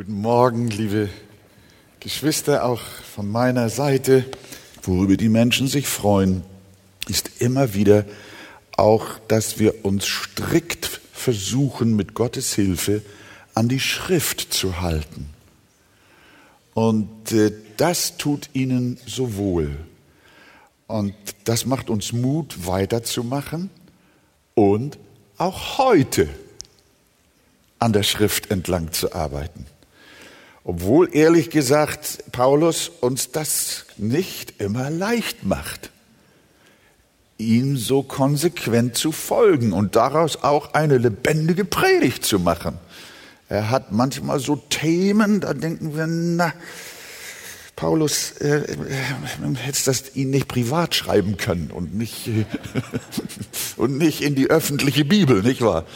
Guten Morgen, liebe Geschwister, auch von meiner Seite. Worüber die Menschen sich freuen, ist immer wieder auch, dass wir uns strikt versuchen, mit Gottes Hilfe an die Schrift zu halten. Und äh, das tut ihnen so wohl. Und das macht uns Mut, weiterzumachen und auch heute an der Schrift entlang zu arbeiten. Obwohl ehrlich gesagt Paulus uns das nicht immer leicht macht, ihm so konsequent zu folgen und daraus auch eine lebendige Predigt zu machen. Er hat manchmal so Themen, da denken wir, na, Paulus, äh, äh, hättest das ihn nicht privat schreiben können und nicht, und nicht in die öffentliche Bibel, nicht wahr?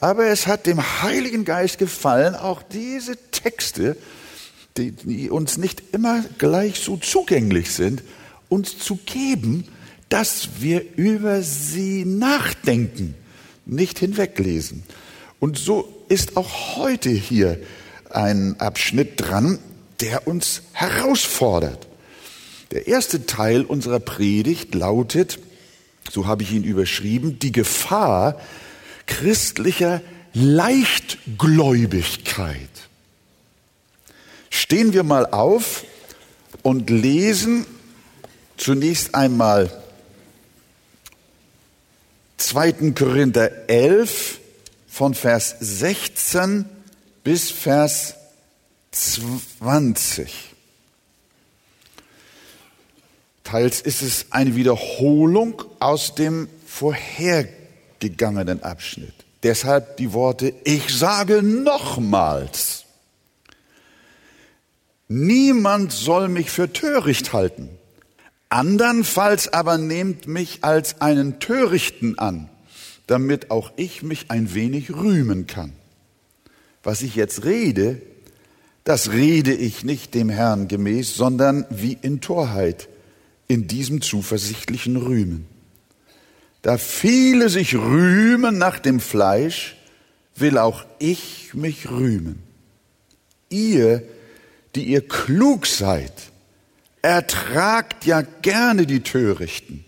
Aber es hat dem Heiligen Geist gefallen, auch diese Texte, die, die uns nicht immer gleich so zugänglich sind, uns zu geben, dass wir über sie nachdenken, nicht hinweglesen. Und so ist auch heute hier ein Abschnitt dran, der uns herausfordert. Der erste Teil unserer Predigt lautet, so habe ich ihn überschrieben, die Gefahr, christlicher Leichtgläubigkeit. Stehen wir mal auf und lesen zunächst einmal 2. Korinther 11 von Vers 16 bis Vers 20. Teils ist es eine Wiederholung aus dem vorhergehenden gegangenen Abschnitt. Deshalb die Worte, ich sage nochmals, niemand soll mich für töricht halten. Andernfalls aber nehmt mich als einen Törichten an, damit auch ich mich ein wenig rühmen kann. Was ich jetzt rede, das rede ich nicht dem Herrn gemäß, sondern wie in Torheit, in diesem zuversichtlichen Rühmen. Da viele sich rühmen nach dem Fleisch, will auch ich mich rühmen. Ihr, die ihr klug seid, ertragt ja gerne die Törichten.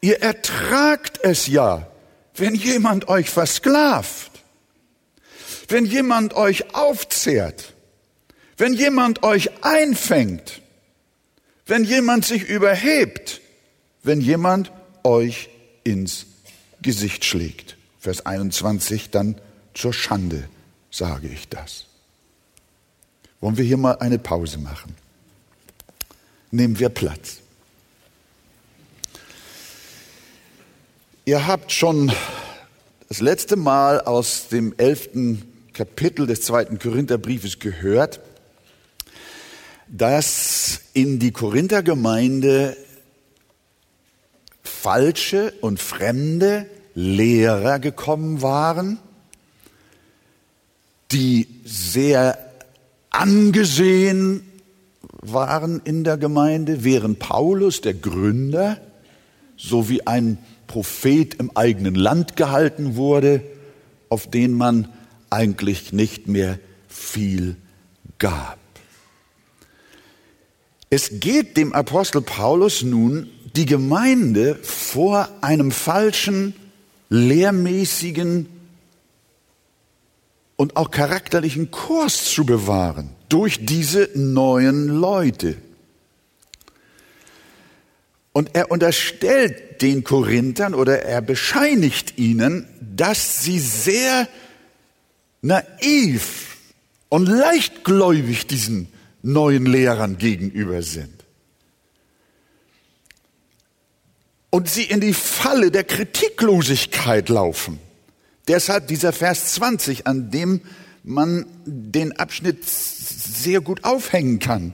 Ihr ertragt es ja, wenn jemand euch versklavt, wenn jemand euch aufzehrt, wenn jemand euch einfängt, wenn jemand sich überhebt, wenn jemand euch ins Gesicht schlägt. Vers 21, dann zur Schande sage ich das. Wollen wir hier mal eine Pause machen? Nehmen wir Platz. Ihr habt schon das letzte Mal aus dem elften Kapitel des zweiten Korintherbriefes gehört, dass in die Korinthergemeinde falsche und fremde Lehrer gekommen waren, die sehr angesehen waren in der Gemeinde, während Paulus, der Gründer, so wie ein Prophet im eigenen Land gehalten wurde, auf den man eigentlich nicht mehr viel gab. Es geht dem Apostel Paulus nun die Gemeinde vor einem falschen, lehrmäßigen und auch charakterlichen Kurs zu bewahren durch diese neuen Leute. Und er unterstellt den Korinthern oder er bescheinigt ihnen, dass sie sehr naiv und leichtgläubig diesen neuen Lehrern gegenüber sind. Und sie in die Falle der Kritiklosigkeit laufen. Deshalb dieser Vers 20, an dem man den Abschnitt sehr gut aufhängen kann.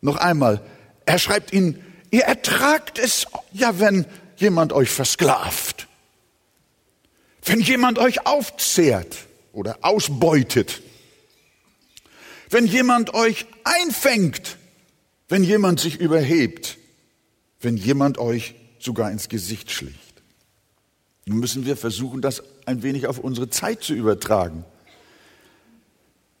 Noch einmal, er schreibt ihnen, ihr ertragt es ja, wenn jemand euch versklavt, wenn jemand euch aufzehrt oder ausbeutet, wenn jemand euch einfängt, wenn jemand sich überhebt, wenn jemand euch sogar ins Gesicht schlicht. Nun müssen wir versuchen, das ein wenig auf unsere Zeit zu übertragen.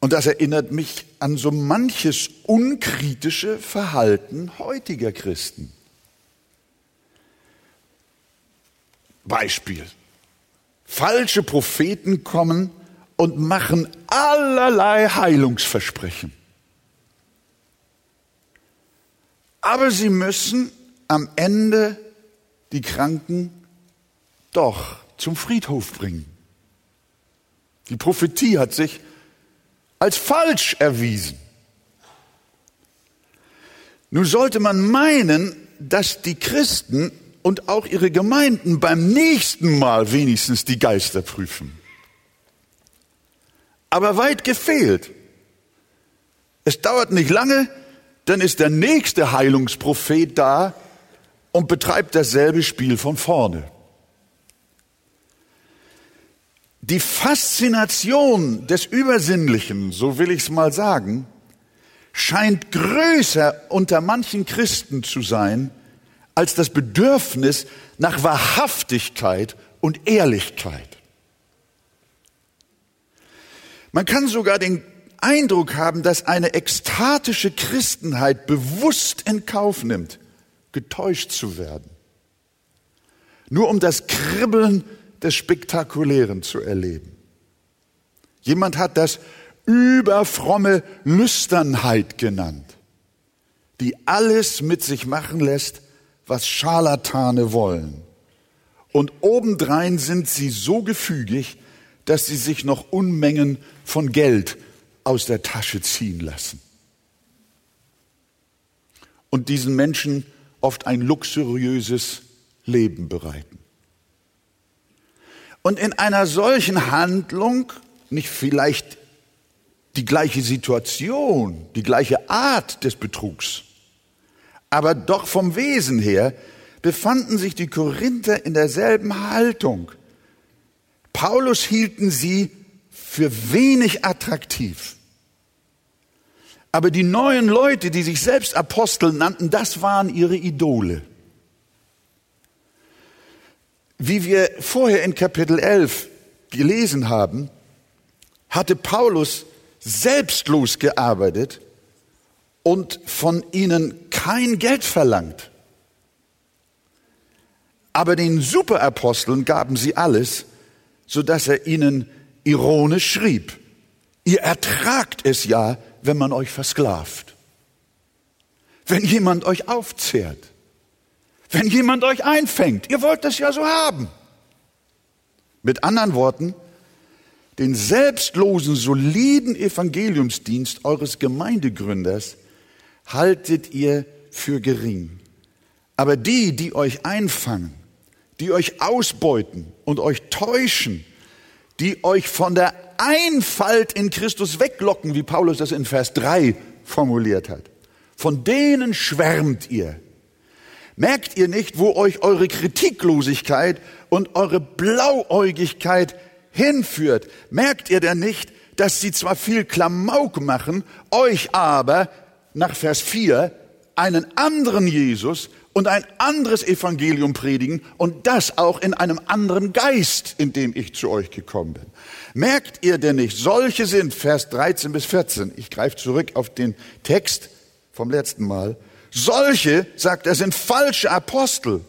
Und das erinnert mich an so manches unkritische Verhalten heutiger Christen. Beispiel. Falsche Propheten kommen und machen allerlei Heilungsversprechen. Aber sie müssen am Ende die Kranken doch zum Friedhof bringen. Die Prophetie hat sich als falsch erwiesen. Nun sollte man meinen, dass die Christen und auch ihre Gemeinden beim nächsten Mal wenigstens die Geister prüfen. Aber weit gefehlt. Es dauert nicht lange, dann ist der nächste Heilungsprophet da und betreibt dasselbe Spiel von vorne. Die Faszination des Übersinnlichen, so will ich es mal sagen, scheint größer unter manchen Christen zu sein als das Bedürfnis nach Wahrhaftigkeit und Ehrlichkeit. Man kann sogar den Eindruck haben, dass eine ekstatische Christenheit bewusst in Kauf nimmt, getäuscht zu werden. Nur um das Kribbeln des Spektakulären zu erleben. Jemand hat das überfromme Lüsternheit genannt, die alles mit sich machen lässt, was Scharlatane wollen. Und obendrein sind sie so gefügig, dass sie sich noch Unmengen von Geld aus der Tasche ziehen lassen. Und diesen Menschen oft ein luxuriöses Leben bereiten. Und in einer solchen Handlung, nicht vielleicht die gleiche Situation, die gleiche Art des Betrugs, aber doch vom Wesen her befanden sich die Korinther in derselben Haltung. Paulus hielten sie für wenig attraktiv. Aber die neuen Leute, die sich selbst Apostel nannten, das waren ihre Idole. Wie wir vorher in Kapitel 11 gelesen haben, hatte Paulus selbstlos gearbeitet und von ihnen kein Geld verlangt. Aber den Superaposteln gaben sie alles, so dass er ihnen ironisch schrieb, ihr ertragt es ja, wenn man euch versklavt, wenn jemand euch aufzehrt. Wenn jemand euch einfängt, ihr wollt das ja so haben. Mit anderen Worten, den selbstlosen, soliden Evangeliumsdienst eures Gemeindegründers haltet ihr für gering. Aber die, die euch einfangen, die euch ausbeuten und euch täuschen, die euch von der Einfalt in Christus weglocken, wie Paulus das in Vers 3 formuliert hat, von denen schwärmt ihr. Merkt ihr nicht, wo euch eure Kritiklosigkeit und eure Blauäugigkeit hinführt? Merkt ihr denn nicht, dass sie zwar viel Klamauk machen, euch aber nach Vers 4 einen anderen Jesus und ein anderes Evangelium predigen und das auch in einem anderen Geist, in dem ich zu euch gekommen bin. Merkt ihr denn nicht, solche sind, Vers 13 bis 14, ich greife zurück auf den Text vom letzten Mal, solche, sagt er, sind falsche Apostel,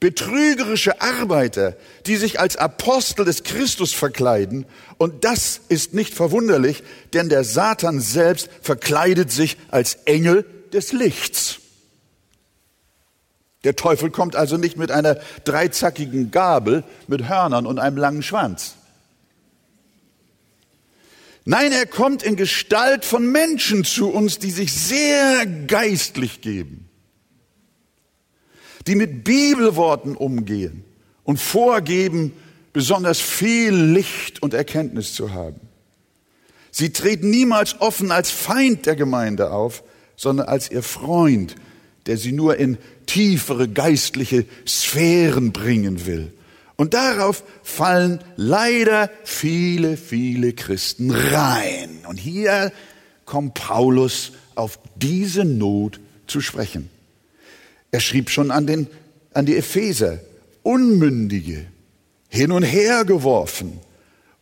betrügerische Arbeiter, die sich als Apostel des Christus verkleiden. Und das ist nicht verwunderlich, denn der Satan selbst verkleidet sich als Engel des Lichts. Der Teufel kommt also nicht mit einer dreizackigen Gabel mit Hörnern und einem langen Schwanz. Nein, er kommt in Gestalt von Menschen zu uns, die sich sehr geistlich geben, die mit Bibelworten umgehen und vorgeben, besonders viel Licht und Erkenntnis zu haben. Sie treten niemals offen als Feind der Gemeinde auf, sondern als ihr Freund, der sie nur in tiefere geistliche Sphären bringen will. Und darauf fallen leider viele, viele Christen rein. Und hier kommt Paulus auf diese Not zu sprechen. Er schrieb schon an, den, an die Epheser, Unmündige, hin und her geworfen,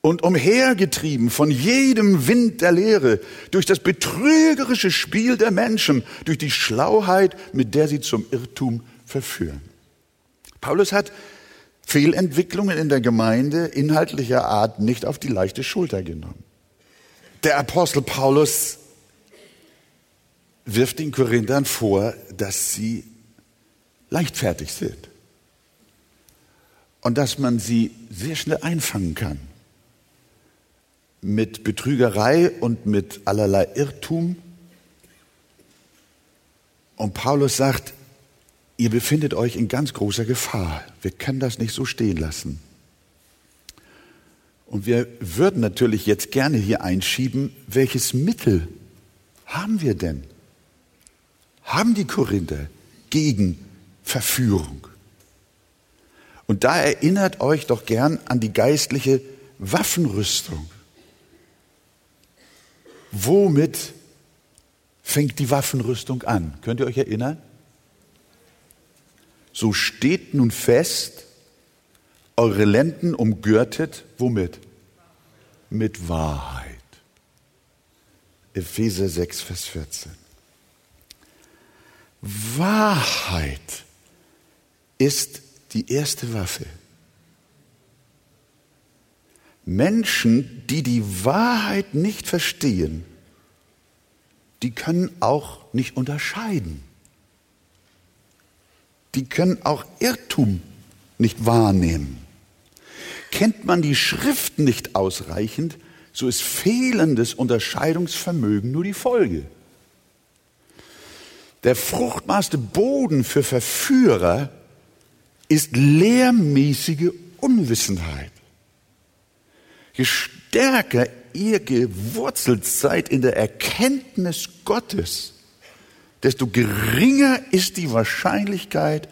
und umhergetrieben von jedem Wind der Lehre, durch das betrügerische Spiel der Menschen, durch die Schlauheit, mit der sie zum Irrtum verführen. Paulus hat Fehlentwicklungen in der Gemeinde inhaltlicher Art nicht auf die leichte Schulter genommen. Der Apostel Paulus wirft den Korinthern vor, dass sie leichtfertig sind und dass man sie sehr schnell einfangen kann mit Betrügerei und mit allerlei Irrtum. Und Paulus sagt, ihr befindet euch in ganz großer Gefahr. Wir können das nicht so stehen lassen. Und wir würden natürlich jetzt gerne hier einschieben, welches Mittel haben wir denn? Haben die Korinther gegen Verführung? Und da erinnert euch doch gern an die geistliche Waffenrüstung. Womit fängt die Waffenrüstung an? Könnt ihr euch erinnern? So steht nun fest, eure Lenden umgürtet, womit? Mit Wahrheit. Epheser 6, Vers 14. Wahrheit ist die erste Waffe. Menschen, die die Wahrheit nicht verstehen, die können auch nicht unterscheiden. Die können auch Irrtum nicht wahrnehmen. Kennt man die Schrift nicht ausreichend, so ist fehlendes Unterscheidungsvermögen nur die Folge. Der fruchtbarste Boden für Verführer ist lehrmäßige Unwissenheit. Je stärker ihr gewurzelt seid in der Erkenntnis Gottes, desto geringer ist die Wahrscheinlichkeit,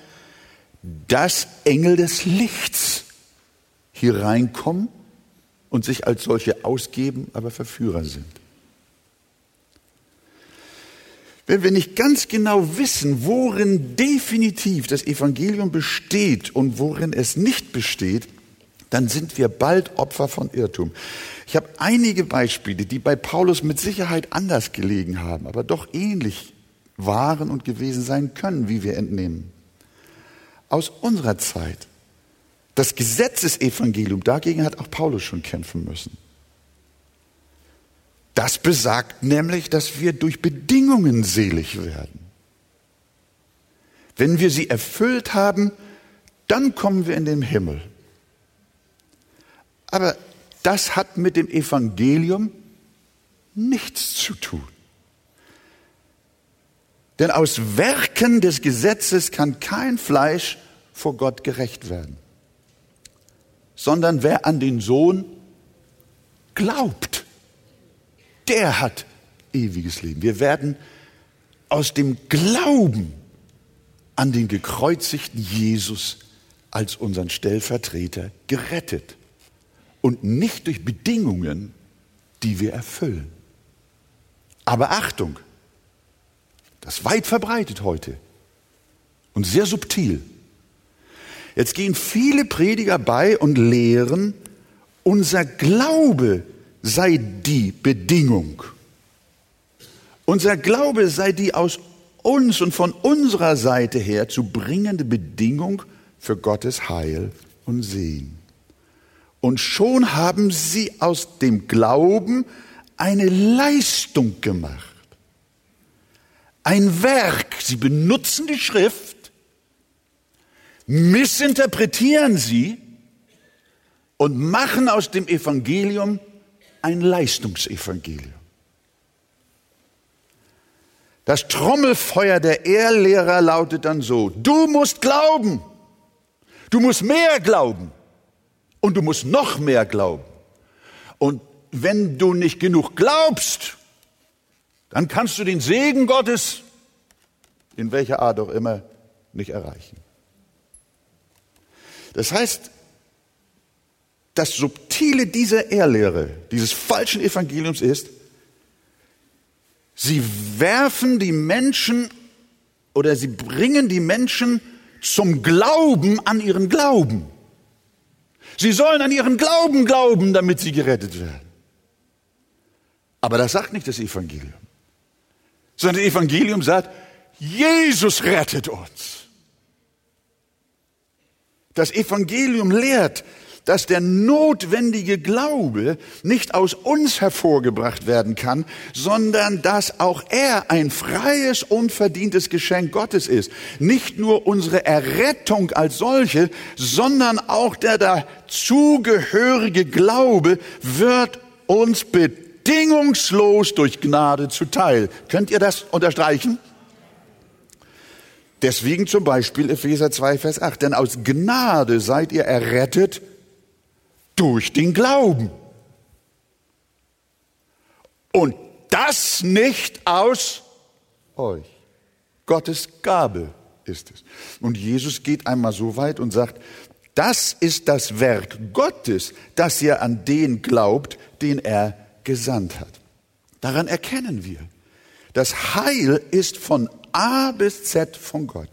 dass Engel des Lichts hier reinkommen und sich als solche ausgeben, aber Verführer sind. Wenn wir nicht ganz genau wissen, worin definitiv das Evangelium besteht und worin es nicht besteht, dann sind wir bald Opfer von Irrtum. Ich habe einige Beispiele, die bei Paulus mit Sicherheit anders gelegen haben, aber doch ähnlich waren und gewesen sein können, wie wir entnehmen. Aus unserer Zeit. Das Gesetzesevangelium, dagegen hat auch Paulus schon kämpfen müssen. Das besagt nämlich, dass wir durch Bedingungen selig werden. Wenn wir sie erfüllt haben, dann kommen wir in den Himmel. Aber das hat mit dem Evangelium nichts zu tun. Denn aus Werken des Gesetzes kann kein Fleisch vor Gott gerecht werden, sondern wer an den Sohn glaubt, der hat ewiges Leben. Wir werden aus dem Glauben an den gekreuzigten Jesus als unseren Stellvertreter gerettet und nicht durch Bedingungen, die wir erfüllen. Aber Achtung, das ist weit verbreitet heute und sehr subtil. Jetzt gehen viele Prediger bei und lehren, unser Glaube sei die Bedingung. Unser Glaube sei die aus uns und von unserer Seite her zu bringende Bedingung für Gottes Heil und Sehen. Und schon haben sie aus dem Glauben eine Leistung gemacht. Ein Werk. Sie benutzen die Schrift, missinterpretieren sie und machen aus dem Evangelium ein Leistungsevangelium. Das Trommelfeuer der Ehrlehrer lautet dann so, du musst glauben, du musst mehr glauben. Und du musst noch mehr glauben. Und wenn du nicht genug glaubst, dann kannst du den Segen Gottes in welcher Art auch immer nicht erreichen. Das heißt, das Subtile dieser Ehrlehre, dieses falschen Evangeliums ist, sie werfen die Menschen oder sie bringen die Menschen zum Glauben an ihren Glauben. Sie sollen an ihren Glauben glauben, damit sie gerettet werden. Aber das sagt nicht das Evangelium, sondern das Evangelium sagt, Jesus rettet uns. Das Evangelium lehrt, dass der notwendige Glaube nicht aus uns hervorgebracht werden kann, sondern dass auch er ein freies, unverdientes Geschenk Gottes ist. Nicht nur unsere Errettung als solche, sondern auch der dazugehörige Glaube wird uns bedingungslos durch Gnade zuteil. Könnt ihr das unterstreichen? Deswegen zum Beispiel Epheser 2, Vers 8. Denn aus Gnade seid ihr errettet durch den Glauben. Und das nicht aus euch. Gottes Gabe ist es. Und Jesus geht einmal so weit und sagt, das ist das Werk Gottes, dass ihr an den glaubt, den er gesandt hat. Daran erkennen wir, das Heil ist von A bis Z von Gott.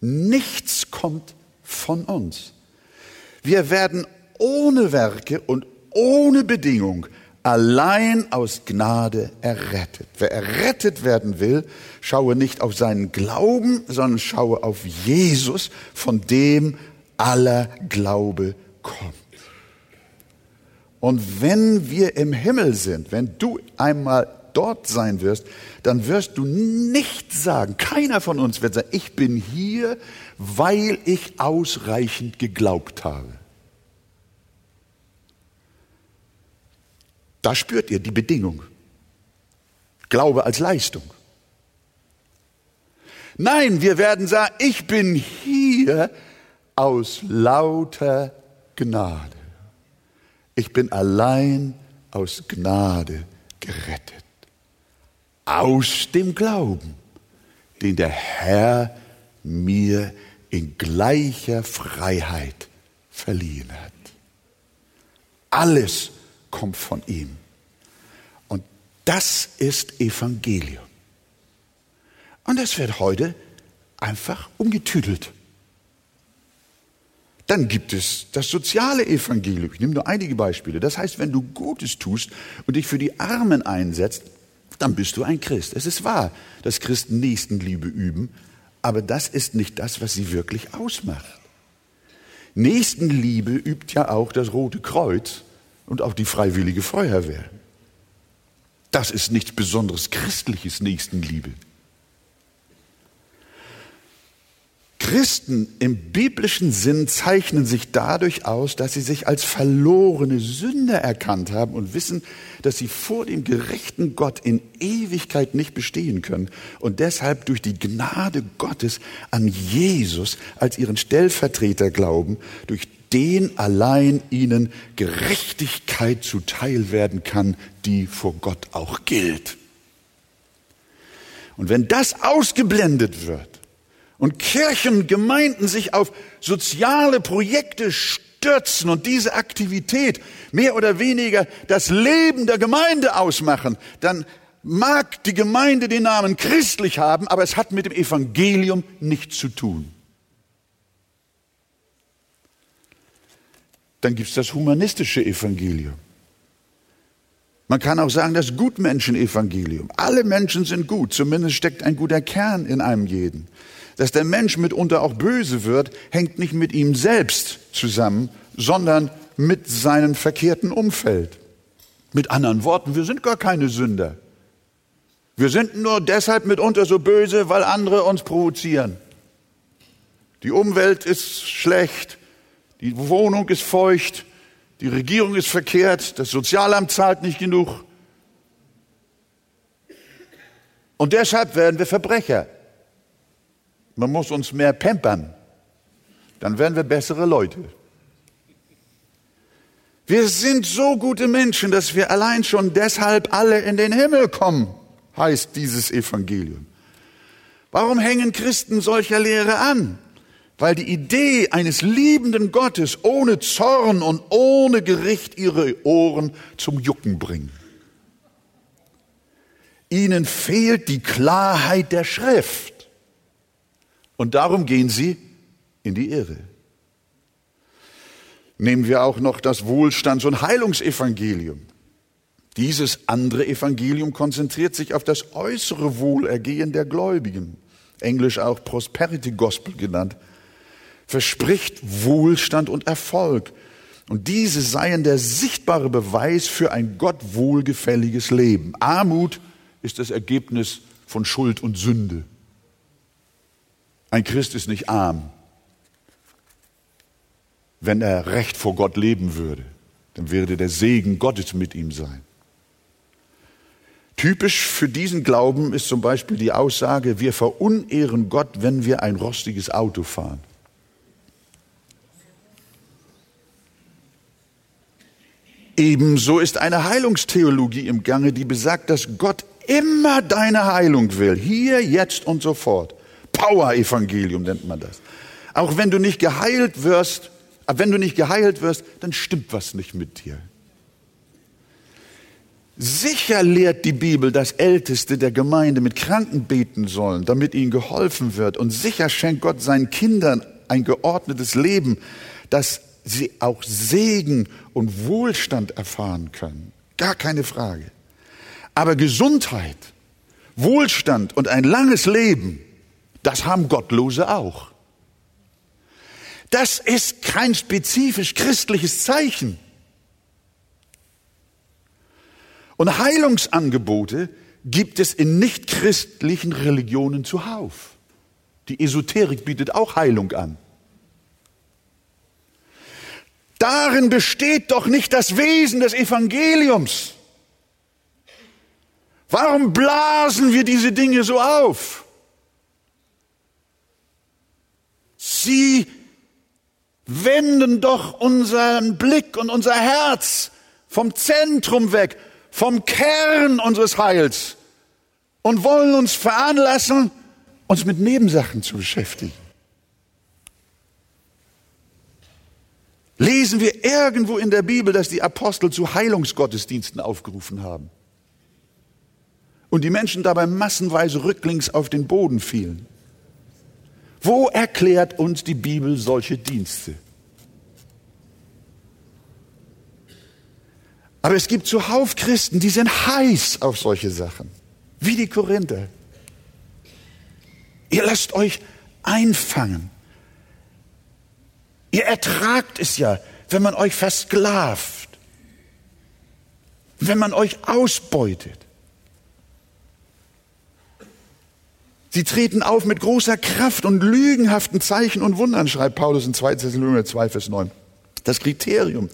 Nichts kommt von uns. Wir werden ohne Werke und ohne Bedingung allein aus Gnade errettet. Wer errettet werden will, schaue nicht auf seinen Glauben, sondern schaue auf Jesus, von dem aller Glaube kommt. Und wenn wir im Himmel sind, wenn du einmal dort sein wirst, dann wirst du nicht sagen, keiner von uns wird sagen, ich bin hier, weil ich ausreichend geglaubt habe. Da spürt ihr die Bedingung. Glaube als Leistung. Nein, wir werden sagen, ich bin hier aus lauter Gnade. Ich bin allein aus Gnade gerettet. Aus dem Glauben, den der Herr mir in gleicher Freiheit verliehen hat. Alles kommt von ihm. Und das ist Evangelium. Und das wird heute einfach umgetüdelt. Dann gibt es das soziale Evangelium. Ich nehme nur einige Beispiele. Das heißt, wenn du Gutes tust und dich für die Armen einsetzt, dann bist du ein Christ. Es ist wahr, dass Christen Nächstenliebe üben, aber das ist nicht das, was sie wirklich ausmacht. Nächstenliebe übt ja auch das Rote Kreuz und auch die freiwillige Feuerwehr. Das ist nichts Besonderes christliches Nächstenliebe. Christen im biblischen Sinn zeichnen sich dadurch aus, dass sie sich als verlorene Sünder erkannt haben und wissen, dass sie vor dem gerechten Gott in Ewigkeit nicht bestehen können und deshalb durch die Gnade Gottes an Jesus als ihren Stellvertreter glauben, durch den allein ihnen Gerechtigkeit zuteil werden kann, die vor Gott auch gilt. Und wenn das ausgeblendet wird und Kirchen, Gemeinden sich auf soziale Projekte stürzen und diese Aktivität mehr oder weniger das Leben der Gemeinde ausmachen, dann mag die Gemeinde den Namen christlich haben, aber es hat mit dem Evangelium nichts zu tun. Dann gibt es das humanistische Evangelium. Man kann auch sagen, das Gutmenschen-Evangelium. Alle Menschen sind gut, zumindest steckt ein guter Kern in einem jeden. Dass der Mensch mitunter auch böse wird, hängt nicht mit ihm selbst zusammen, sondern mit seinem verkehrten Umfeld. Mit anderen Worten, wir sind gar keine Sünder. Wir sind nur deshalb mitunter so böse, weil andere uns provozieren. Die Umwelt ist schlecht, die Wohnung ist feucht, die Regierung ist verkehrt, das Sozialamt zahlt nicht genug. Und deshalb werden wir Verbrecher. Man muss uns mehr pampern. Dann werden wir bessere Leute. Wir sind so gute Menschen, dass wir allein schon deshalb alle in den Himmel kommen, heißt dieses Evangelium. Warum hängen Christen solcher Lehre an? Weil die Idee eines liebenden Gottes ohne Zorn und ohne Gericht ihre Ohren zum Jucken bringt. Ihnen fehlt die Klarheit der Schrift und darum gehen sie in die Irre. nehmen wir auch noch das Wohlstands- und Heilungsevangelium. Dieses andere Evangelium konzentriert sich auf das äußere Wohlergehen der Gläubigen, englisch auch Prosperity Gospel genannt, verspricht Wohlstand und Erfolg. Und diese seien der sichtbare Beweis für ein Gott wohlgefälliges Leben. Armut ist das Ergebnis von Schuld und Sünde. Ein Christ ist nicht arm, wenn er recht vor Gott leben würde. Dann würde der Segen Gottes mit ihm sein. Typisch für diesen Glauben ist zum Beispiel die Aussage, wir verunehren Gott, wenn wir ein rostiges Auto fahren. Ebenso ist eine Heilungstheologie im Gange, die besagt, dass Gott immer deine Heilung will, hier, jetzt und sofort. Power-Evangelium nennt man das. Auch wenn du nicht geheilt wirst, wenn du nicht geheilt wirst, dann stimmt was nicht mit dir. Sicher lehrt die Bibel, dass Älteste der Gemeinde mit Kranken beten sollen, damit ihnen geholfen wird. Und sicher schenkt Gott seinen Kindern ein geordnetes Leben, dass sie auch Segen und Wohlstand erfahren können. Gar keine Frage. Aber Gesundheit, Wohlstand und ein langes Leben, das haben Gottlose auch. Das ist kein spezifisch christliches Zeichen. Und Heilungsangebote gibt es in nichtchristlichen Religionen zuhauf. Die Esoterik bietet auch Heilung an. Darin besteht doch nicht das Wesen des Evangeliums. Warum blasen wir diese Dinge so auf? Sie wenden doch unseren Blick und unser Herz vom Zentrum weg, vom Kern unseres Heils und wollen uns veranlassen, uns mit Nebensachen zu beschäftigen. Lesen wir irgendwo in der Bibel, dass die Apostel zu Heilungsgottesdiensten aufgerufen haben und die Menschen dabei massenweise rücklings auf den Boden fielen? Wo erklärt uns die Bibel solche Dienste? Aber es gibt zuhauf Christen, die sind heiß auf solche Sachen, wie die Korinther. Ihr lasst euch einfangen. Ihr ertragt es ja, wenn man euch versklavt, wenn man euch ausbeutet. Sie treten auf mit großer Kraft und lügenhaften Zeichen und Wundern, schreibt Paulus in 2. Thessalonicher 2, Vers 9. Das Kriterium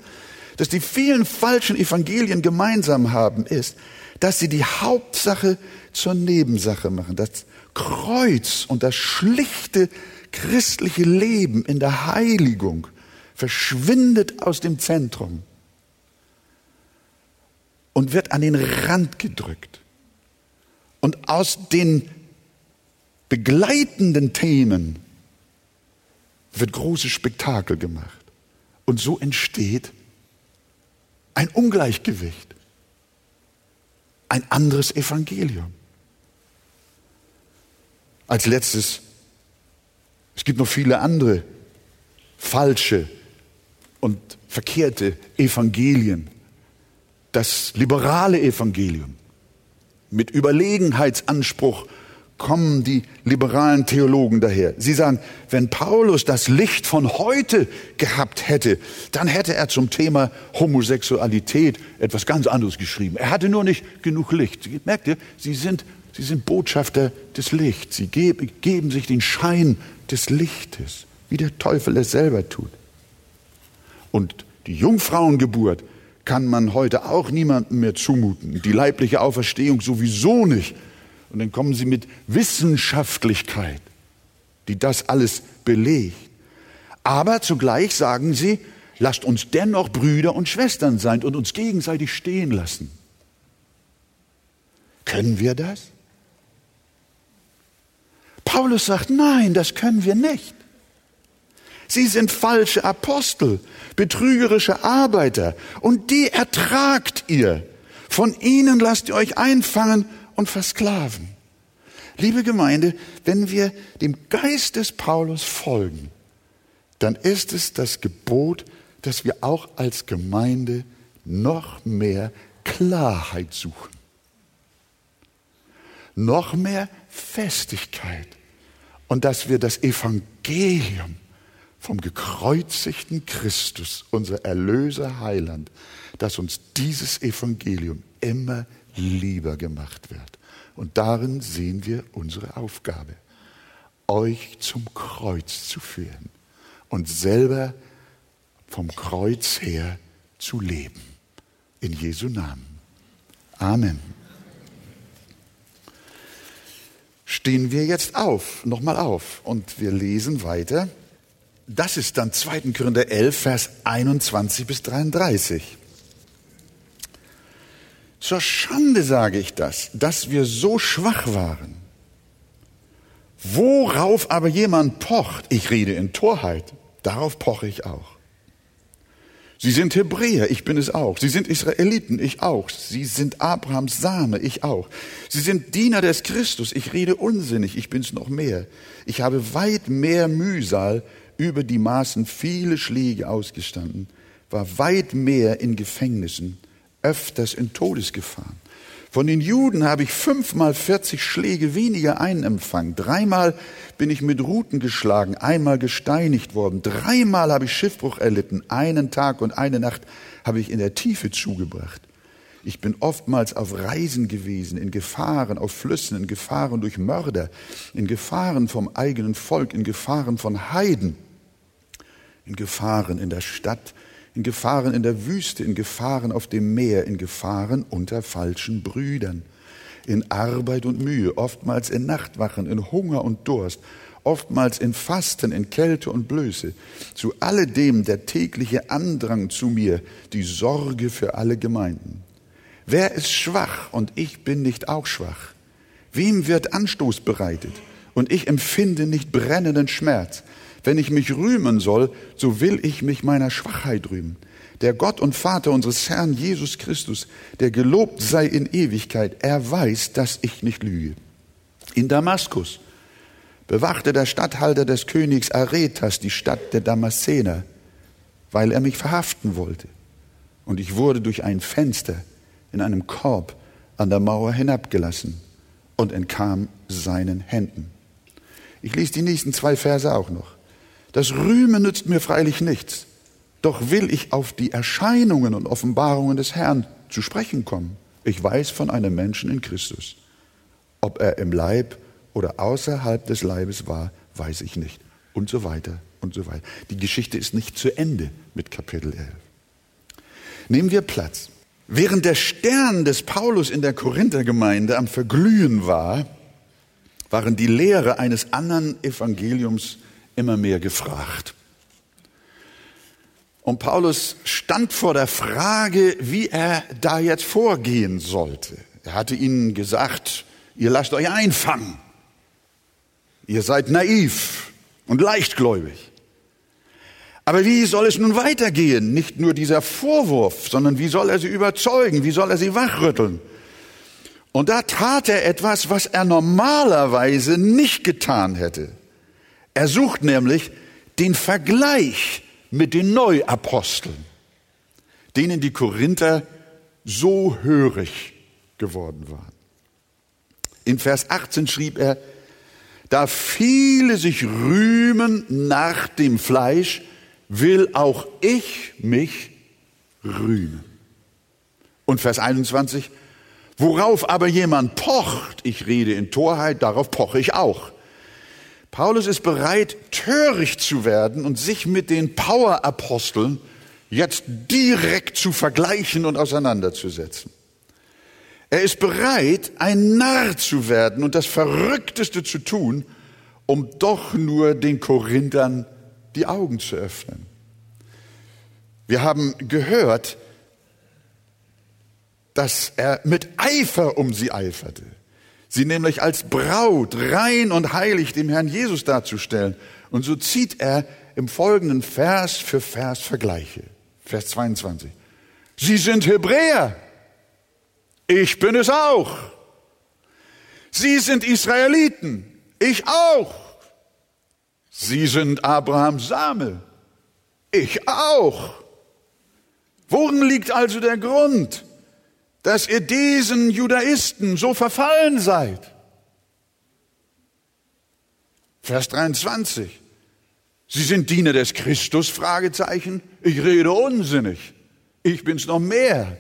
dass die vielen falschen Evangelien gemeinsam haben, ist, dass sie die Hauptsache zur Nebensache machen. Das Kreuz und das schlichte christliche Leben in der Heiligung verschwindet aus dem Zentrum und wird an den Rand gedrückt. Und aus den begleitenden Themen wird großes Spektakel gemacht. Und so entsteht ein Ungleichgewicht, ein anderes Evangelium. Als letztes, es gibt noch viele andere falsche und verkehrte Evangelien. Das liberale Evangelium mit Überlegenheitsanspruch kommen die liberalen Theologen daher. Sie sagen, wenn Paulus das Licht von heute gehabt hätte, dann hätte er zum Thema Homosexualität etwas ganz anderes geschrieben. Er hatte nur nicht genug Licht. Merkt ihr, sie sind, sie sind Botschafter des Lichts. Sie geben, geben sich den Schein des Lichtes, wie der Teufel es selber tut. Und die Jungfrauengeburt kann man heute auch niemandem mehr zumuten. Die leibliche Auferstehung sowieso nicht. Und dann kommen sie mit Wissenschaftlichkeit, die das alles belegt. Aber zugleich sagen sie, lasst uns dennoch Brüder und Schwestern sein und uns gegenseitig stehen lassen. Können wir das? Paulus sagt, nein, das können wir nicht. Sie sind falsche Apostel, betrügerische Arbeiter und die ertragt ihr. Von ihnen lasst ihr euch einfangen und versklaven. Liebe Gemeinde, wenn wir dem Geist des Paulus folgen, dann ist es das Gebot dass wir auch als Gemeinde noch mehr Klarheit suchen, noch mehr Festigkeit und dass wir das Evangelium vom gekreuzigten Christus, unser Erlöser Heiland, dass uns dieses Evangelium immer lieber gemacht wird. Und darin sehen wir unsere Aufgabe, euch zum Kreuz zu führen und selber vom Kreuz her zu leben. In Jesu Namen. Amen. Stehen wir jetzt auf, nochmal auf, und wir lesen weiter. Das ist dann 2. Korinther 11, Vers 21 bis 33. Zur Schande sage ich das, dass wir so schwach waren. Worauf aber jemand pocht, ich rede in Torheit, darauf poche ich auch. Sie sind Hebräer, ich bin es auch. Sie sind Israeliten, ich auch. Sie sind Abrahams Same, ich auch. Sie sind Diener des Christus, ich rede unsinnig, ich bin's noch mehr. Ich habe weit mehr Mühsal über die Maßen viele Schläge ausgestanden, war weit mehr in Gefängnissen, öfters in Todesgefahren. Von den Juden habe ich fünfmal 40 Schläge weniger einempfangen. Dreimal bin ich mit Ruten geschlagen, einmal gesteinigt worden. Dreimal habe ich Schiffbruch erlitten. Einen Tag und eine Nacht habe ich in der Tiefe zugebracht. Ich bin oftmals auf Reisen gewesen, in Gefahren auf Flüssen, in Gefahren durch Mörder, in Gefahren vom eigenen Volk, in Gefahren von Heiden, in Gefahren in der Stadt, in Gefahren in der Wüste, in Gefahren auf dem Meer, in Gefahren unter falschen Brüdern, in Arbeit und Mühe, oftmals in Nachtwachen, in Hunger und Durst, oftmals in Fasten, in Kälte und Blöße. Zu alledem der tägliche Andrang zu mir, die Sorge für alle Gemeinden. Wer ist schwach und ich bin nicht auch schwach? Wem wird Anstoß bereitet und ich empfinde nicht brennenden Schmerz? Wenn ich mich rühmen soll, so will ich mich meiner Schwachheit rühmen. Der Gott und Vater unseres Herrn Jesus Christus, der gelobt sei in Ewigkeit, er weiß, dass ich nicht lüge. In Damaskus bewachte der Statthalter des Königs Aretas die Stadt der Damaszener, weil er mich verhaften wollte. Und ich wurde durch ein Fenster in einem Korb an der Mauer hinabgelassen und entkam seinen Händen. Ich lese die nächsten zwei Verse auch noch. Das Rühmen nützt mir freilich nichts. Doch will ich auf die Erscheinungen und Offenbarungen des Herrn zu sprechen kommen. Ich weiß von einem Menschen in Christus. Ob er im Leib oder außerhalb des Leibes war, weiß ich nicht. Und so weiter und so weiter. Die Geschichte ist nicht zu Ende mit Kapitel 11. Nehmen wir Platz. Während der Stern des Paulus in der Korinthergemeinde am Verglühen war, waren die Lehre eines anderen Evangeliums immer mehr gefragt. Und Paulus stand vor der Frage, wie er da jetzt vorgehen sollte. Er hatte ihnen gesagt, ihr lasst euch einfangen. Ihr seid naiv und leichtgläubig. Aber wie soll es nun weitergehen? Nicht nur dieser Vorwurf, sondern wie soll er sie überzeugen? Wie soll er sie wachrütteln? Und da tat er etwas, was er normalerweise nicht getan hätte. Er sucht nämlich den Vergleich mit den Neuaposteln, denen die Korinther so hörig geworden waren. In Vers 18 schrieb er, da viele sich rühmen nach dem Fleisch, will auch ich mich rühmen. Und Vers 21, worauf aber jemand pocht, ich rede in Torheit, darauf poche ich auch. Paulus ist bereit, töricht zu werden und sich mit den Power-Aposteln jetzt direkt zu vergleichen und auseinanderzusetzen. Er ist bereit, ein Narr zu werden und das Verrückteste zu tun, um doch nur den Korinthern die Augen zu öffnen. Wir haben gehört, dass er mit Eifer um sie eiferte sie nämlich als Braut rein und heilig dem Herrn Jesus darzustellen. Und so zieht er im folgenden Vers für Vers Vergleiche. Vers 22. Sie sind Hebräer. Ich bin es auch. Sie sind Israeliten. Ich auch. Sie sind Abrahams Same. Ich auch. Worin liegt also der Grund, dass ihr diesen Judaisten so verfallen seid? Vers 23. Sie sind Diener des Christus? Fragezeichen. Ich rede unsinnig. Ich bin's noch mehr.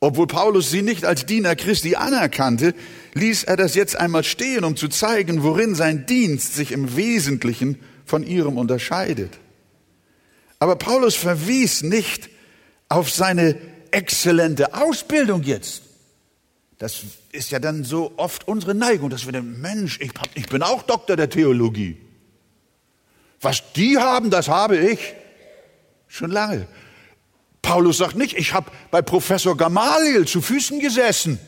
Obwohl Paulus sie nicht als Diener Christi anerkannte, ließ er das jetzt einmal stehen, um zu zeigen, worin sein Dienst sich im Wesentlichen von ihrem unterscheidet. Aber Paulus verwies nicht auf seine exzellente Ausbildung jetzt. Das ist ja dann so oft unsere Neigung, dass wir denken, Mensch, ich, hab, ich bin auch Doktor der Theologie. Was die haben, das habe ich. Schon lange. Paulus sagt nicht, ich habe bei Professor Gamaliel zu Füßen gesessen.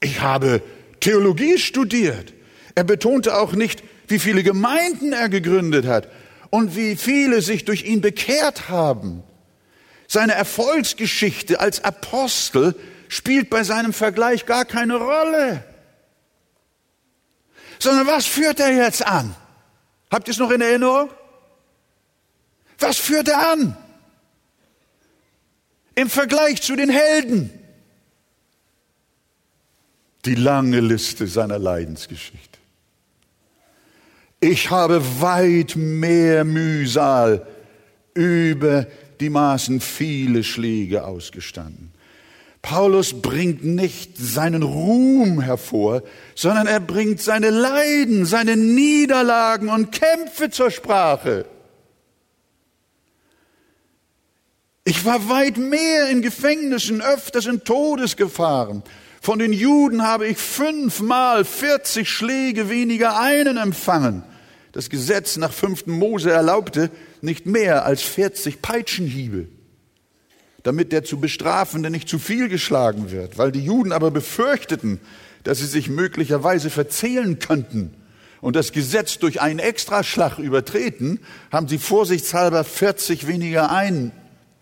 Ich habe Theologie studiert. Er betonte auch nicht, wie viele Gemeinden er gegründet hat und wie viele sich durch ihn bekehrt haben. Seine Erfolgsgeschichte als Apostel spielt bei seinem Vergleich gar keine Rolle. Sondern was führt er jetzt an? Habt ihr es noch in Erinnerung? Was führt er an? Im Vergleich zu den Helden. Die lange Liste seiner Leidensgeschichte. Ich habe weit mehr Mühsal über die Maßen viele Schläge ausgestanden. Paulus bringt nicht seinen Ruhm hervor, sondern er bringt seine Leiden, seine Niederlagen und Kämpfe zur Sprache. Ich war weit mehr in Gefängnissen, öfters in Todesgefahren. Von den Juden habe ich fünfmal 40 Schläge weniger einen empfangen. Das Gesetz nach 5. Mose erlaubte nicht mehr als 40 Peitschenhiebe, damit der zu Bestrafende nicht zu viel geschlagen wird, weil die Juden aber befürchteten, dass sie sich möglicherweise verzählen könnten und das Gesetz durch einen Extraschlag übertreten, haben sie vorsichtshalber 40 weniger einen,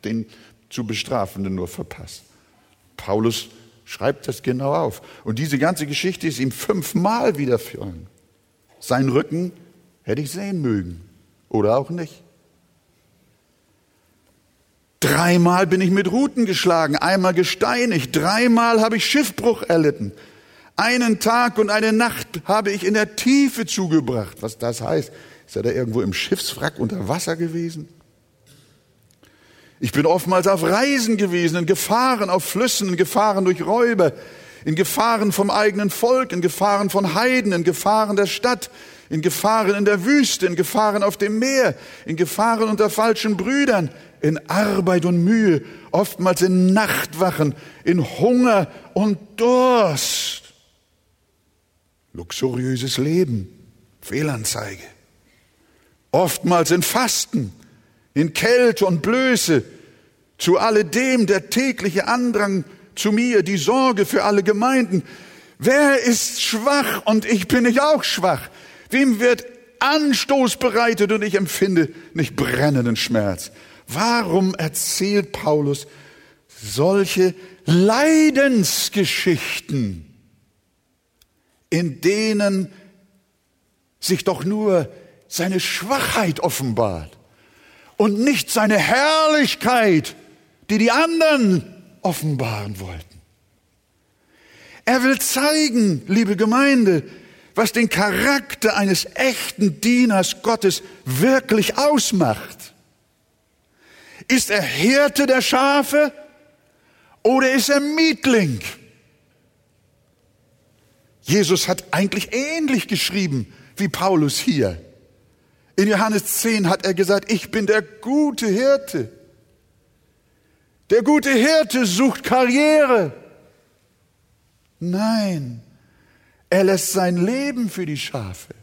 den zu Bestrafenden nur verpasst. Paulus schreibt das genau auf. Und diese ganze Geschichte ist ihm fünfmal widerfahren. Sein Rücken Hätte ich sehen mögen. Oder auch nicht. Dreimal bin ich mit Ruten geschlagen, einmal gesteinigt, dreimal habe ich Schiffbruch erlitten. Einen Tag und eine Nacht habe ich in der Tiefe zugebracht. Was das heißt? Ist er da irgendwo im Schiffswrack unter Wasser gewesen? Ich bin oftmals auf Reisen gewesen, in Gefahren auf Flüssen, in Gefahren durch Räuber, in Gefahren vom eigenen Volk, in Gefahren von Heiden, in Gefahren der Stadt, in Gefahren in der Wüste, in Gefahren auf dem Meer, in Gefahren unter falschen Brüdern, in Arbeit und Mühe, oftmals in Nachtwachen, in Hunger und Durst. Luxuriöses Leben, Fehlanzeige. Oftmals in Fasten, in Kälte und Blöße, zu alledem der tägliche Andrang zu mir, die Sorge für alle Gemeinden. Wer ist schwach und ich bin ich auch schwach? Wem wird Anstoß bereitet und ich empfinde nicht brennenden Schmerz? Warum erzählt Paulus solche Leidensgeschichten, in denen sich doch nur seine Schwachheit offenbart und nicht seine Herrlichkeit, die die anderen offenbaren wollten. Er will zeigen, liebe Gemeinde, was den Charakter eines echten Dieners Gottes wirklich ausmacht. Ist er Hirte der Schafe oder ist er Mietling? Jesus hat eigentlich ähnlich geschrieben wie Paulus hier. In Johannes 10 hat er gesagt, ich bin der gute Hirte. Der gute Hirte sucht Karriere. Nein, er lässt sein Leben für die Schafe.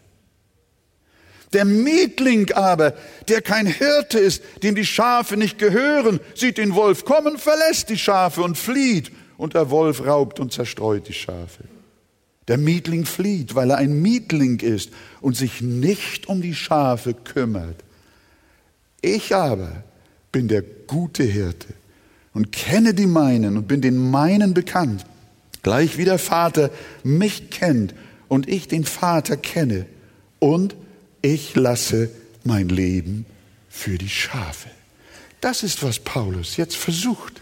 Der Mietling aber, der kein Hirte ist, dem die Schafe nicht gehören, sieht den Wolf kommen, verlässt die Schafe und flieht, und der Wolf raubt und zerstreut die Schafe. Der Mietling flieht, weil er ein Mietling ist und sich nicht um die Schafe kümmert. Ich aber bin der gute Hirte und kenne die meinen und bin den meinen bekannt gleich wie der Vater mich kennt und ich den Vater kenne und ich lasse mein Leben für die Schafe. Das ist, was Paulus jetzt versucht,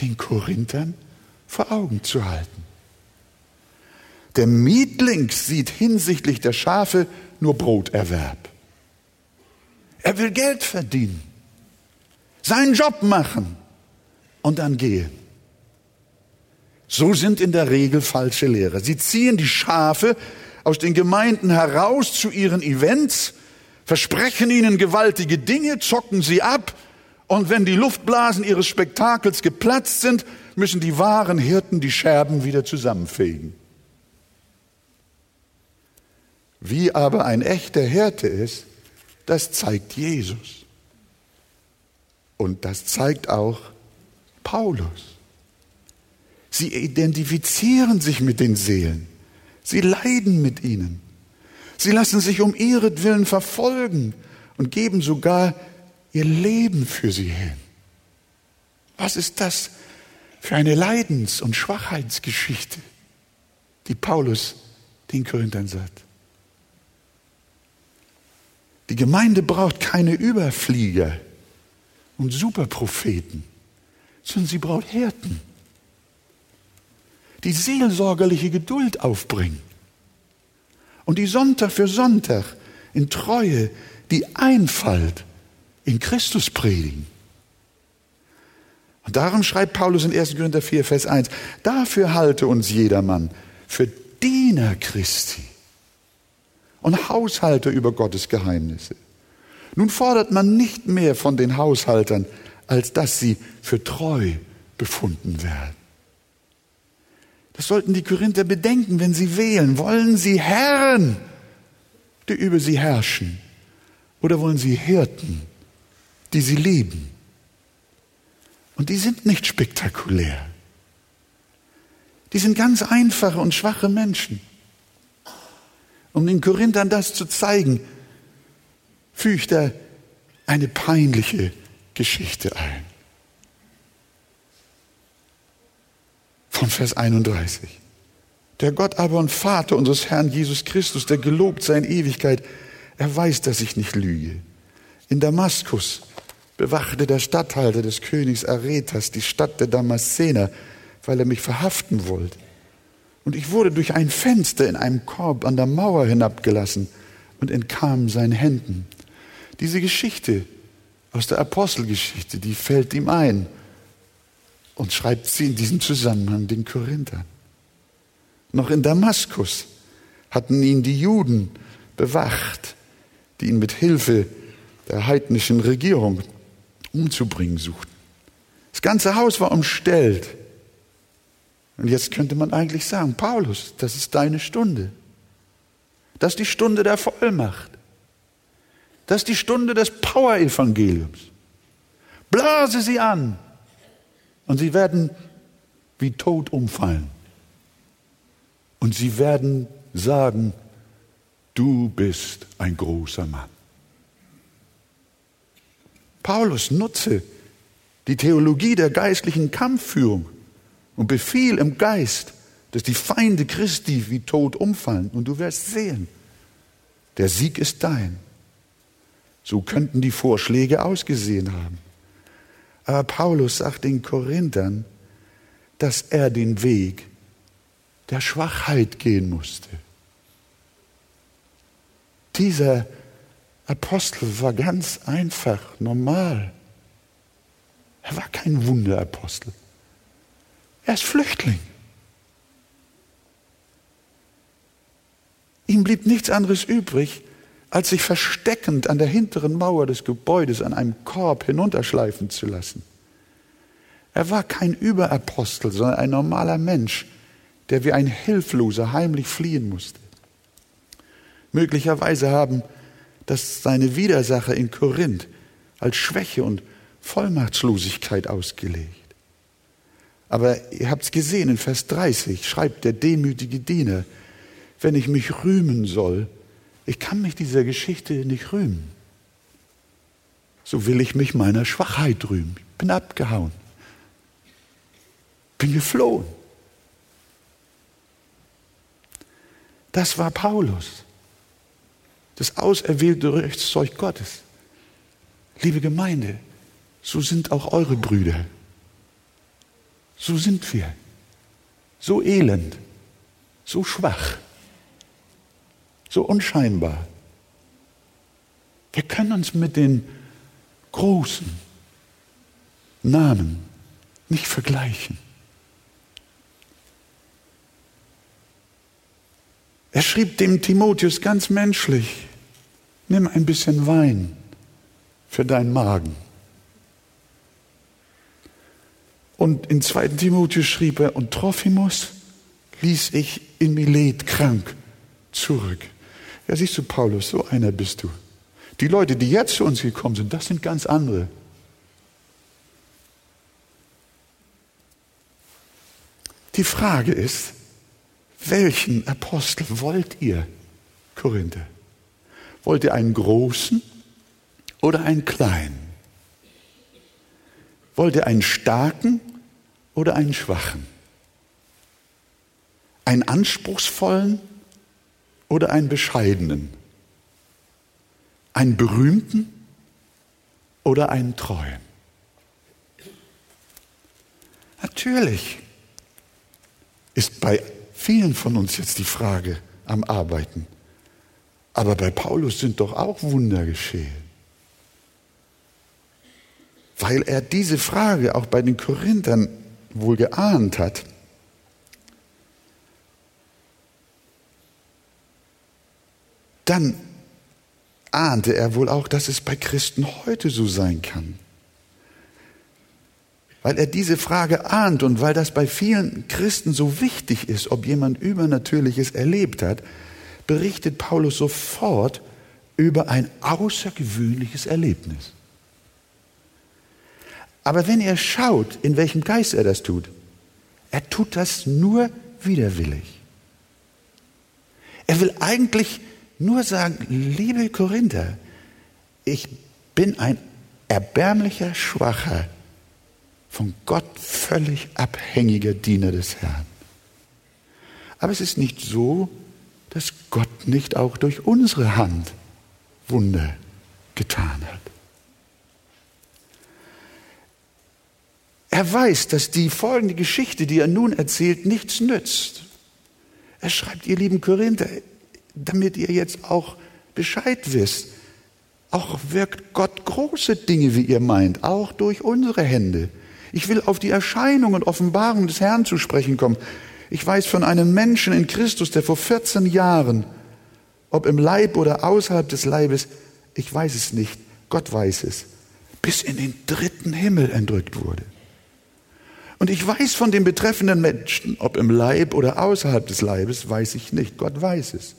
den Korinthern vor Augen zu halten. Der Mietling sieht hinsichtlich der Schafe nur Broterwerb. Er will Geld verdienen, seinen Job machen und dann gehen. So sind in der Regel falsche Lehrer. Sie ziehen die Schafe aus den Gemeinden heraus zu ihren Events, versprechen ihnen gewaltige Dinge, zocken sie ab, und wenn die Luftblasen ihres Spektakels geplatzt sind, müssen die wahren Hirten die Scherben wieder zusammenfegen. Wie aber ein echter Hirte ist, das zeigt Jesus. Und das zeigt auch Paulus. Sie identifizieren sich mit den Seelen. Sie leiden mit ihnen. Sie lassen sich um ihretwillen verfolgen und geben sogar ihr Leben für sie hin. Was ist das für eine Leidens- und Schwachheitsgeschichte, die Paulus den Korinthern sagt? Die Gemeinde braucht keine Überflieger und Superpropheten, sondern sie braucht Hirten, die seelsorgerliche Geduld aufbringen und die Sonntag für Sonntag in Treue die Einfalt in Christus predigen. Und darum schreibt Paulus in 1. Korinther 4, Vers 1, dafür halte uns jedermann für Diener Christi und Haushalter über Gottes Geheimnisse. Nun fordert man nicht mehr von den Haushaltern, als dass sie für treu befunden werden. Das sollten die Korinther bedenken, wenn sie wählen. Wollen sie Herren, die über sie herrschen? Oder wollen sie Hirten, die sie lieben? Und die sind nicht spektakulär. Die sind ganz einfache und schwache Menschen. Um den Korinthern das zu zeigen, fügt er eine peinliche Geschichte ein. Von Vers 31. Der Gott aber und Vater unseres Herrn Jesus Christus, der gelobt sei in Ewigkeit, er weiß, dass ich nicht lüge. In Damaskus bewachte der Statthalter des Königs Aretas die Stadt der Damaszener, weil er mich verhaften wollte. Und ich wurde durch ein Fenster in einem Korb an der Mauer hinabgelassen und entkam seinen Händen. Diese Geschichte aus der Apostelgeschichte, die fällt ihm ein und schreibt sie in diesem Zusammenhang den Korinthern. Noch in Damaskus hatten ihn die Juden bewacht, die ihn mit Hilfe der heidnischen Regierung umzubringen suchten. Das ganze Haus war umstellt. Und jetzt könnte man eigentlich sagen, Paulus, das ist deine Stunde. Das ist die Stunde der Vollmacht. Das ist die Stunde des Power-Evangeliums. Blase sie an und sie werden wie tot umfallen. Und sie werden sagen, du bist ein großer Mann. Paulus nutze die Theologie der geistlichen Kampfführung und befiehl im Geist, dass die Feinde Christi wie tot umfallen. Und du wirst sehen, der Sieg ist dein. So könnten die Vorschläge ausgesehen haben. Aber Paulus sagt den Korinthern, dass er den Weg der Schwachheit gehen musste. Dieser Apostel war ganz einfach, normal. Er war kein Wunderapostel. Er ist Flüchtling. Ihm blieb nichts anderes übrig, als sich versteckend an der hinteren Mauer des Gebäudes an einem Korb hinunterschleifen zu lassen. Er war kein Überapostel, sondern ein normaler Mensch, der wie ein Hilfloser heimlich fliehen musste. Möglicherweise haben das seine Widersacher in Korinth als Schwäche und Vollmachtslosigkeit ausgelegt. Aber ihr habt es gesehen, in Vers 30 schreibt der demütige Diener, wenn ich mich rühmen soll, ich kann mich dieser Geschichte nicht rühmen. So will ich mich meiner Schwachheit rühmen. Ich bin abgehauen. Bin geflohen. Das war Paulus. Das auserwählte Rechtszeug Gottes. Liebe Gemeinde, so sind auch eure Brüder. So sind wir. So elend, so schwach, so unscheinbar. Wir können uns mit den großen Namen nicht vergleichen. Er schrieb dem Timotheus ganz menschlich, nimm ein bisschen Wein für deinen Magen. Und in 2. Timotheus schrieb er, und Trophimus ließ ich in Milet krank zurück. Ja, siehst du, Paulus, so einer bist du. Die Leute, die jetzt zu uns gekommen sind, das sind ganz andere. Die Frage ist, welchen Apostel wollt ihr, Korinther? Wollt ihr einen großen oder einen kleinen? Wollt ihr einen starken oder einen schwachen? Einen anspruchsvollen oder einen bescheidenen? Einen berühmten oder einen treuen? Natürlich ist bei vielen von uns jetzt die Frage am Arbeiten. Aber bei Paulus sind doch auch Wunder geschehen. Weil er diese Frage auch bei den Korinthern wohl geahnt hat. Dann ahnte er wohl auch, dass es bei Christen heute so sein kann weil er diese Frage ahnt und weil das bei vielen Christen so wichtig ist, ob jemand Übernatürliches erlebt hat, berichtet Paulus sofort über ein außergewöhnliches Erlebnis. Aber wenn ihr schaut, in welchem Geist er das tut, er tut das nur widerwillig. Er will eigentlich nur sagen, liebe Korinther, ich bin ein erbärmlicher, schwacher von Gott völlig abhängiger Diener des Herrn. Aber es ist nicht so, dass Gott nicht auch durch unsere Hand Wunder getan hat. Er weiß, dass die folgende Geschichte, die er nun erzählt, nichts nützt. Er schreibt, ihr lieben Korinther, damit ihr jetzt auch Bescheid wisst, auch wirkt Gott große Dinge, wie ihr meint, auch durch unsere Hände. Ich will auf die Erscheinung und Offenbarung des Herrn zu sprechen kommen. Ich weiß von einem Menschen in Christus, der vor 14 Jahren, ob im Leib oder außerhalb des Leibes, ich weiß es nicht, Gott weiß es, bis in den dritten Himmel entrückt wurde. Und ich weiß von dem betreffenden Menschen, ob im Leib oder außerhalb des Leibes, weiß ich nicht, Gott weiß es,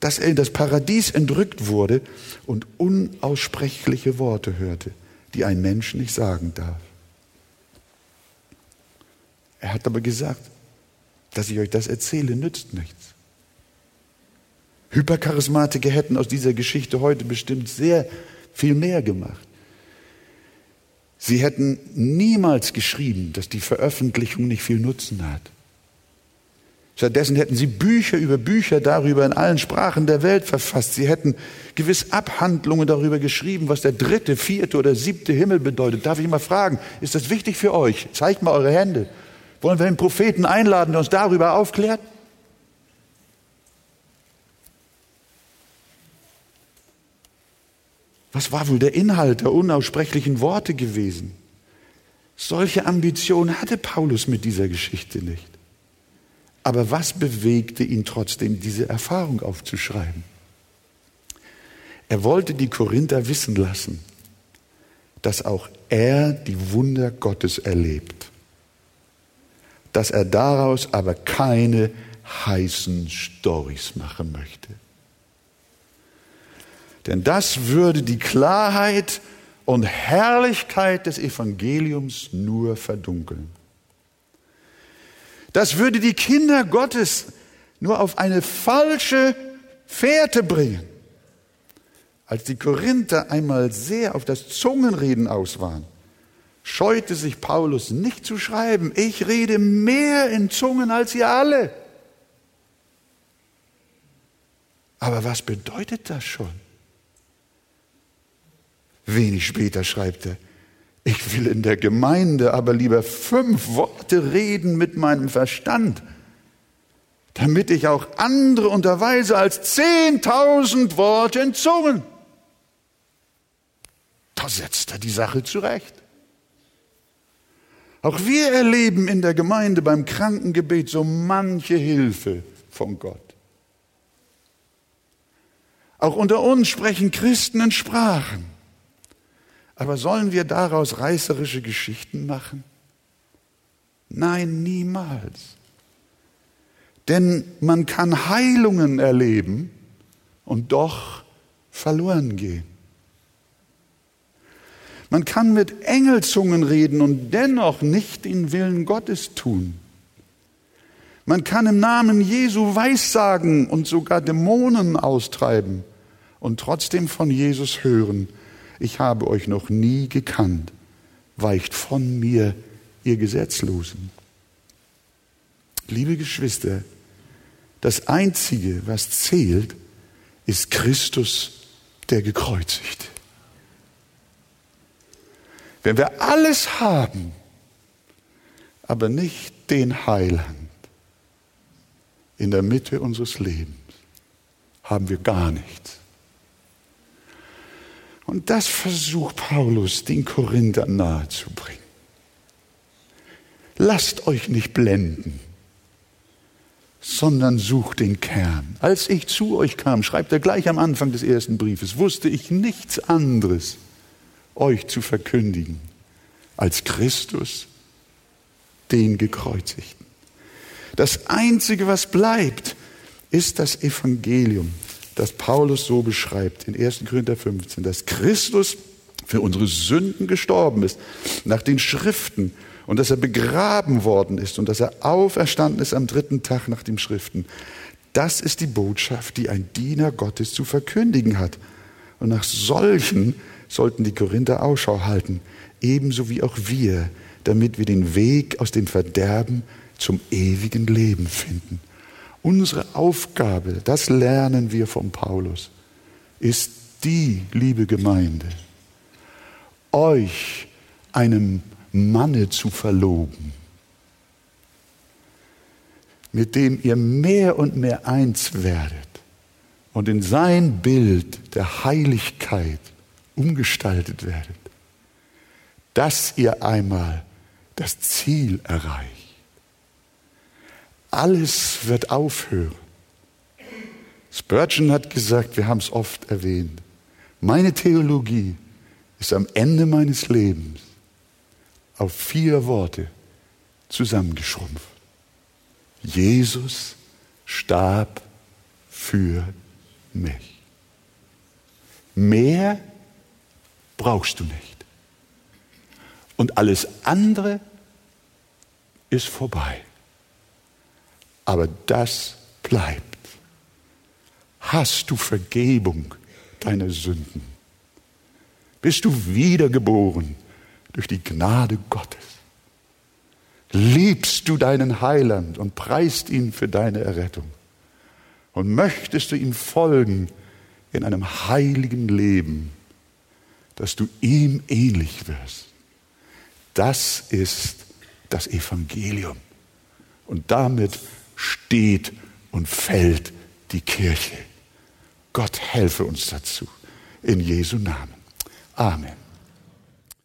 dass er in das Paradies entrückt wurde und unaussprechliche Worte hörte, die ein Mensch nicht sagen darf. Er hat aber gesagt, dass ich euch das erzähle, nützt nichts. Hypercharismatiker hätten aus dieser Geschichte heute bestimmt sehr viel mehr gemacht. Sie hätten niemals geschrieben, dass die Veröffentlichung nicht viel Nutzen hat. Stattdessen hätten sie Bücher über Bücher darüber in allen Sprachen der Welt verfasst. Sie hätten gewiss Abhandlungen darüber geschrieben, was der dritte, vierte oder siebte Himmel bedeutet. Darf ich mal fragen, ist das wichtig für euch? Zeigt mal eure Hände. Wollen wir einen Propheten einladen, der uns darüber aufklärt? Was war wohl der Inhalt der unaussprechlichen Worte gewesen? Solche Ambitionen hatte Paulus mit dieser Geschichte nicht. Aber was bewegte ihn trotzdem, diese Erfahrung aufzuschreiben? Er wollte die Korinther wissen lassen, dass auch er die Wunder Gottes erlebt dass er daraus aber keine heißen Stories machen möchte. Denn das würde die Klarheit und Herrlichkeit des Evangeliums nur verdunkeln. Das würde die Kinder Gottes nur auf eine falsche Fährte bringen. Als die Korinther einmal sehr auf das Zungenreden aus waren, scheute sich Paulus nicht zu schreiben, ich rede mehr in Zungen als ihr alle. Aber was bedeutet das schon? Wenig später schreibt er, ich will in der Gemeinde aber lieber fünf Worte reden mit meinem Verstand, damit ich auch andere unterweise als zehntausend Worte in Zungen. Da setzt er die Sache zurecht. Auch wir erleben in der Gemeinde beim Krankengebet so manche Hilfe von Gott. Auch unter uns sprechen Christen in Sprachen. Aber sollen wir daraus reißerische Geschichten machen? Nein, niemals. Denn man kann Heilungen erleben und doch verloren gehen. Man kann mit Engelzungen reden und dennoch nicht den Willen Gottes tun. Man kann im Namen Jesu Weissagen und sogar Dämonen austreiben und trotzdem von Jesus hören, ich habe euch noch nie gekannt, weicht von mir, ihr Gesetzlosen. Liebe Geschwister, das Einzige, was zählt, ist Christus, der gekreuzigt. Wenn wir alles haben, aber nicht den Heiland in der Mitte unseres Lebens, haben wir gar nichts. Und das versucht Paulus den Korinthern nahezubringen. Lasst euch nicht blenden, sondern sucht den Kern. Als ich zu euch kam, schreibt er gleich am Anfang des ersten Briefes, wusste ich nichts anderes, euch zu verkündigen, als Christus, den gekreuzigten. Das Einzige, was bleibt, ist das Evangelium das Paulus so beschreibt in 1. Korinther 15, dass Christus für unsere Sünden gestorben ist, nach den Schriften, und dass er begraben worden ist und dass er auferstanden ist am dritten Tag nach den Schriften. Das ist die Botschaft, die ein Diener Gottes zu verkündigen hat. Und nach solchen sollten die Korinther Ausschau halten, ebenso wie auch wir, damit wir den Weg aus dem Verderben zum ewigen Leben finden. Unsere Aufgabe, das lernen wir von Paulus, ist die, liebe Gemeinde, euch einem Manne zu verloben, mit dem ihr mehr und mehr eins werdet und in sein Bild der Heiligkeit umgestaltet werdet, dass ihr einmal das Ziel erreicht. Alles wird aufhören. Spurgeon hat gesagt, wir haben es oft erwähnt, meine Theologie ist am Ende meines Lebens auf vier Worte zusammengeschrumpft. Jesus starb für mich. Mehr brauchst du nicht. Und alles andere ist vorbei. Aber das bleibt. Hast du Vergebung deiner Sünden? Bist du wiedergeboren durch die Gnade Gottes? Liebst du deinen Heiland und preist ihn für deine Errettung? Und möchtest du ihm folgen in einem heiligen Leben, dass du ihm ähnlich wirst? Das ist das Evangelium. Und damit steht und fällt die Kirche. Gott helfe uns dazu. In Jesu Namen. Amen.